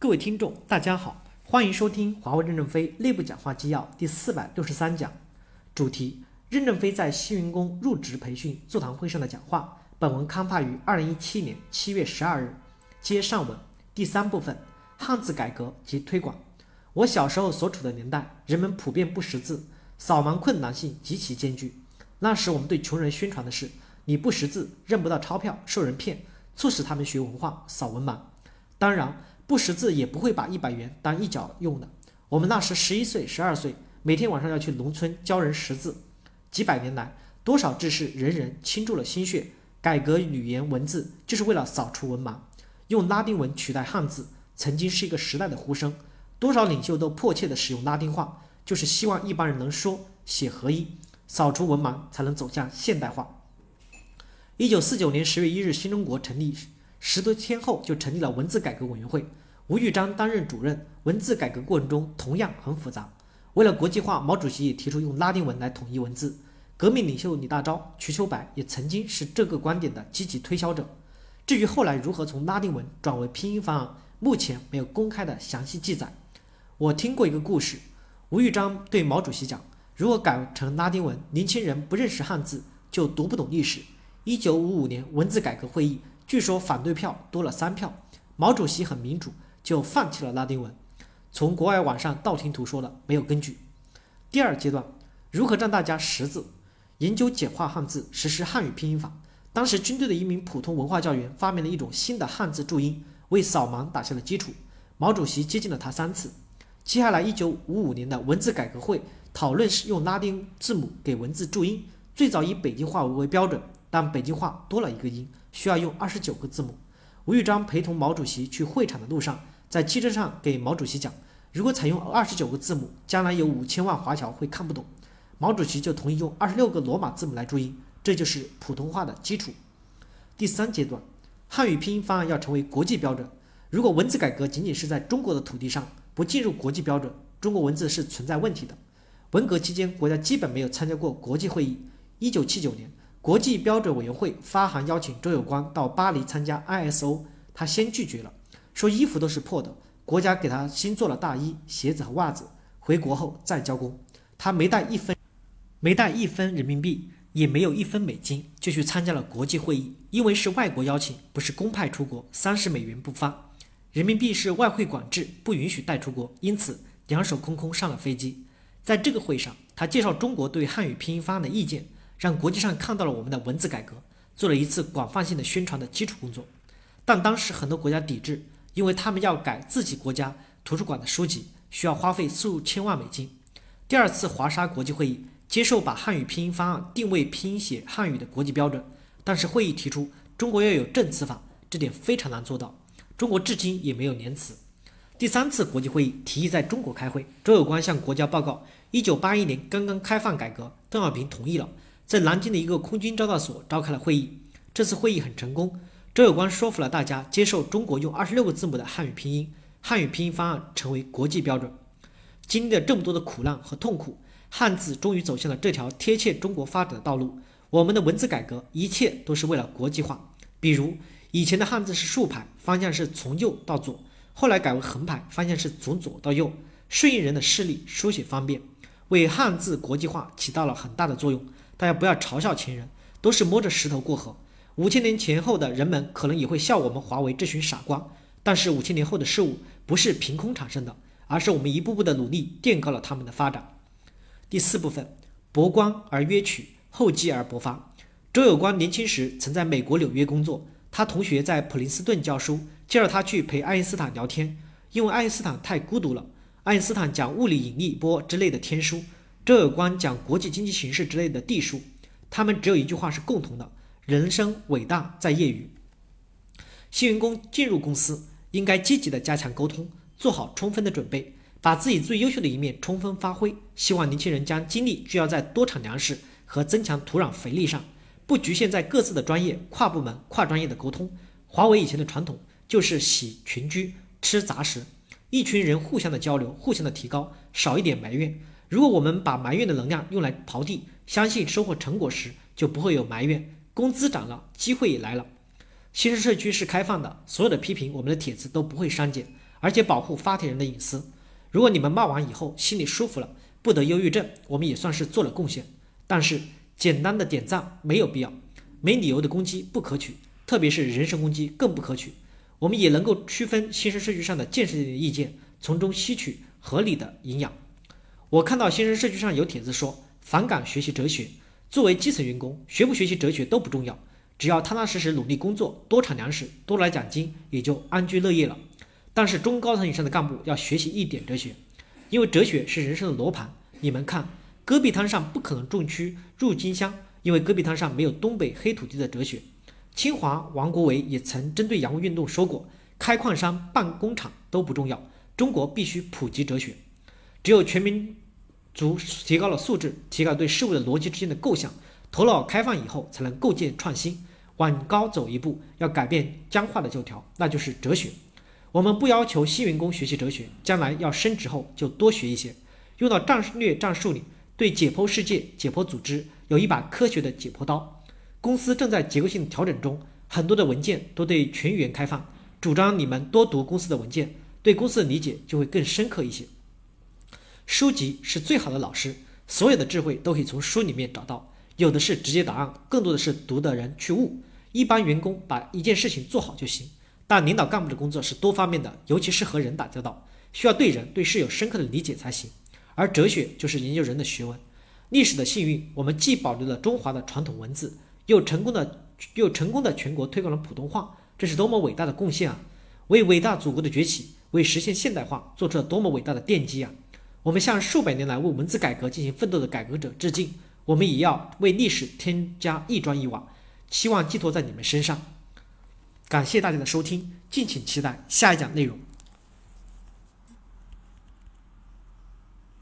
各位听众，大家好，欢迎收听华为任正非内部讲话纪要第四百六十三讲，主题：任正非在新员工入职培训座谈会上的讲话。本文刊发于二零一七年七月十二日。接上文第三部分：汉字改革及推广。我小时候所处的年代，人们普遍不识字，扫盲困难性极其艰巨。那时我们对穷人宣传的是：你不识字，认不到钞票，受人骗，促使他们学文化，扫文盲。当然。不识字也不会把一百元当一角用的。我们那时十一岁、十二岁，每天晚上要去农村教人识字。几百年来，多少志士人人倾注了心血，改革语言文字，就是为了扫除文盲。用拉丁文取代汉字，曾经是一个时代的呼声。多少领袖都迫切地使用拉丁话，就是希望一般人能说写合一，扫除文盲，才能走向现代化。一九四九年十月一日，新中国成立。十多天后，就成立了文字改革委员会，吴玉章担任主任。文字改革过程中同样很复杂。为了国际化，毛主席也提出用拉丁文来统一文字。革命领袖李大钊、瞿秋白也曾经是这个观点的积极推销者。至于后来如何从拉丁文转为拼音方案，目前没有公开的详细记载。我听过一个故事，吴玉章对毛主席讲：“如果改成拉丁文，年轻人不认识汉字，就读不懂历史。”一九五五年文字改革会议。据说反对票多了三票，毛主席很民主，就放弃了拉丁文。从国外网上道听途说的，没有根据。第二阶段，如何让大家识字？研究简化汉字，实施汉语拼音法。当时军队的一名普通文化教员发明了一种新的汉字注音，为扫盲打下了基础。毛主席接近了他三次。接下来，一九五五年的文字改革会讨论是用拉丁字母给文字注音，最早以北京话为标准，但北京话多了一个音。需要用二十九个字母。吴玉章陪同毛主席去会场的路上，在汽车上给毛主席讲：如果采用二十九个字母，将来有五千万华侨会看不懂。毛主席就同意用二十六个罗马字母来注音，这就是普通话的基础。第三阶段，汉语拼音方案要成为国际标准。如果文字改革仅仅是在中国的土地上，不进入国际标准，中国文字是存在问题的。文革期间，国家基本没有参加过国际会议。一九七九年。国际标准委员会发函邀请周有光到巴黎参加 ISO，他先拒绝了，说衣服都是破的，国家给他新做了大衣、鞋子和袜子，回国后再交工。他没带一分，没带一分人民币，也没有一分美金，就去参加了国际会议。因为是外国邀请，不是公派出国，三十美元不发，人民币是外汇管制，不允许带出国，因此两手空空上了飞机。在这个会上，他介绍中国对汉语拼音方案的意见。让国际上看到了我们的文字改革，做了一次广泛性的宣传的基础工作。但当时很多国家抵制，因为他们要改自己国家图书馆的书籍，需要花费数千万美金。第二次华沙国际会议接受把汉语拼音方案定位拼写汉语的国际标准，但是会议提出中国要有证词法，这点非常难做到。中国至今也没有连词。第三次国际会议提议在中国开会，周有光向国家报告，一九八一年刚刚开放改革，邓小平同意了。在南京的一个空军招待所召开了会议。这次会议很成功，周有光说服了大家接受中国用二十六个字母的汉语拼音，汉语拼音方案成为国际标准。经历了这么多的苦难和痛苦，汉字终于走向了这条贴切中国发展的道路。我们的文字改革，一切都是为了国际化。比如以前的汉字是竖排，方向是从右到左，后来改为横排，方向是从左到右，顺应人的视力，书写方便，为汉字国际化起到了很大的作用。大家不要嘲笑前人，都是摸着石头过河。五千年前后的人们可能也会笑我们华为这群傻瓜，但是五千年后的事物不是凭空产生的，而是我们一步步的努力垫高了他们的发展。第四部分，博观而约取，厚积而薄发。周有光年轻时曾在美国纽约工作，他同学在普林斯顿教书，介绍他去陪爱因斯坦聊天，因为爱因斯坦太孤独了。爱因斯坦讲物理引力波之类的天书。这有关讲国际经济形势之类的地书，他们只有一句话是共同的：人生伟大在业余。新员工进入公司，应该积极的加强沟通，做好充分的准备，把自己最优秀的一面充分发挥。希望年轻人将精力聚焦在多产粮食和增强土壤肥力上，不局限在各自的专业，跨部门、跨专业的沟通。华为以前的传统就是喜群居，吃杂食，一群人互相的交流，互相的提高，少一点埋怨。如果我们把埋怨的能量用来刨地，相信收获成果时就不会有埋怨。工资涨了，机会也来了。新生社区是开放的，所有的批评我们的帖子都不会删减，而且保护发帖人的隐私。如果你们骂完以后心里舒服了，不得忧郁症，我们也算是做了贡献。但是简单的点赞没有必要，没理由的攻击不可取，特别是人身攻击更不可取。我们也能够区分新生社区上的建设性的意见，从中吸取合理的营养。我看到新生社区上有帖子说反感学习哲学，作为基层员工，学不学习哲学都不重要，只要踏踏实实努力工作，多产粮食，多来奖金，也就安居乐业了。但是中高层以上的干部要学习一点哲学，因为哲学是人生的罗盘。你们看，戈壁滩上不可能种区入金香，因为戈壁滩上没有东北黑土地的哲学。清华王国维也曾针对洋务运动说过：“开矿山、办工厂都不重要，中国必须普及哲学。只有全民族提高了素质，提高对事物的逻辑之间的构想，头脑开放以后，才能构建创新，往高走一步。要改变僵化的旧条，那就是哲学。我们不要求新员工学习哲学，将来要升职后就多学一些，用到战略战术里。对解剖世界、解剖组织有一把科学的解剖刀。”公司正在结构性调整中，很多的文件都对全员开放。主张你们多读公司的文件，对公司的理解就会更深刻一些。书籍是最好的老师，所有的智慧都可以从书里面找到，有的是直接答案，更多的是读的人去悟。一般员工把一件事情做好就行，但领导干部的工作是多方面的，尤其是和人打交道，需要对人对事有深刻的理解才行。而哲学就是研究人的学问。历史的幸运，我们既保留了中华的传统文字。又成功的又成功的全国推广了普通话，这是多么伟大的贡献啊！为伟大祖国的崛起，为实现现代化做出了多么伟大的奠基啊！我们向数百年来为文字改革进行奋斗的改革者致敬，我们也要为历史添加一砖一瓦，希望寄托在你们身上。感谢大家的收听，敬请期待下一讲内容。